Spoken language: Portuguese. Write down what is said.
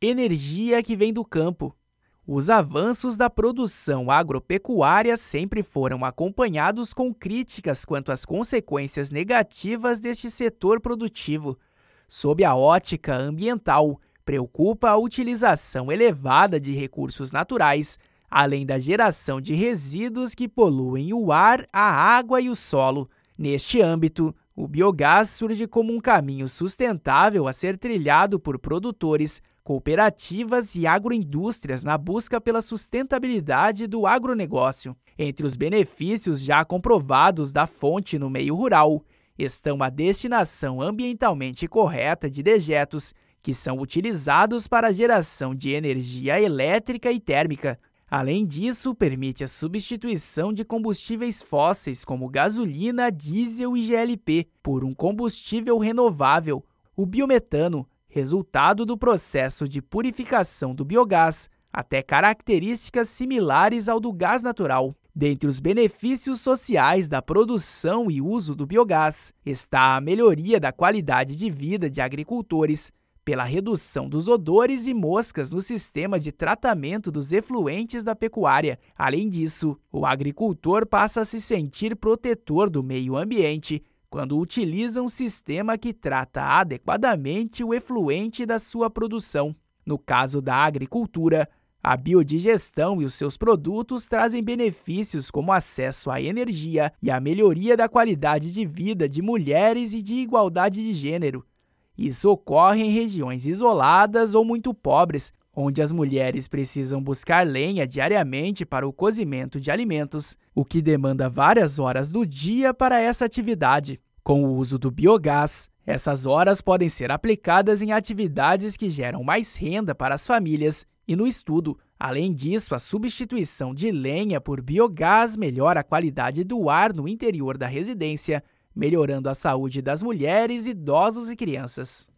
energia que vem do campo. Os avanços da produção agropecuária sempre foram acompanhados com críticas quanto às consequências negativas deste setor produtivo. Sob a ótica ambiental, preocupa a utilização elevada de recursos naturais, além da geração de resíduos que poluem o ar, a água e o solo. Neste âmbito, o biogás surge como um caminho sustentável a ser trilhado por produtores, cooperativas e agroindústrias na busca pela sustentabilidade do agronegócio. Entre os benefícios já comprovados da fonte no meio rural estão a destinação ambientalmente correta de dejetos, que são utilizados para a geração de energia elétrica e térmica. Além disso, permite a substituição de combustíveis fósseis como gasolina, diesel e GLP por um combustível renovável, o biometano, resultado do processo de purificação do biogás, até características similares ao do gás natural. Dentre os benefícios sociais da produção e uso do biogás está a melhoria da qualidade de vida de agricultores, pela redução dos odores e moscas no sistema de tratamento dos efluentes da pecuária. Além disso, o agricultor passa a se sentir protetor do meio ambiente quando utiliza um sistema que trata adequadamente o efluente da sua produção. No caso da agricultura, a biodigestão e os seus produtos trazem benefícios como acesso à energia e a melhoria da qualidade de vida de mulheres e de igualdade de gênero. Isso ocorre em regiões isoladas ou muito pobres, onde as mulheres precisam buscar lenha diariamente para o cozimento de alimentos, o que demanda várias horas do dia para essa atividade. Com o uso do biogás, essas horas podem ser aplicadas em atividades que geram mais renda para as famílias e no estudo. Além disso, a substituição de lenha por biogás melhora a qualidade do ar no interior da residência, melhorando a saúde das mulheres, idosos e crianças.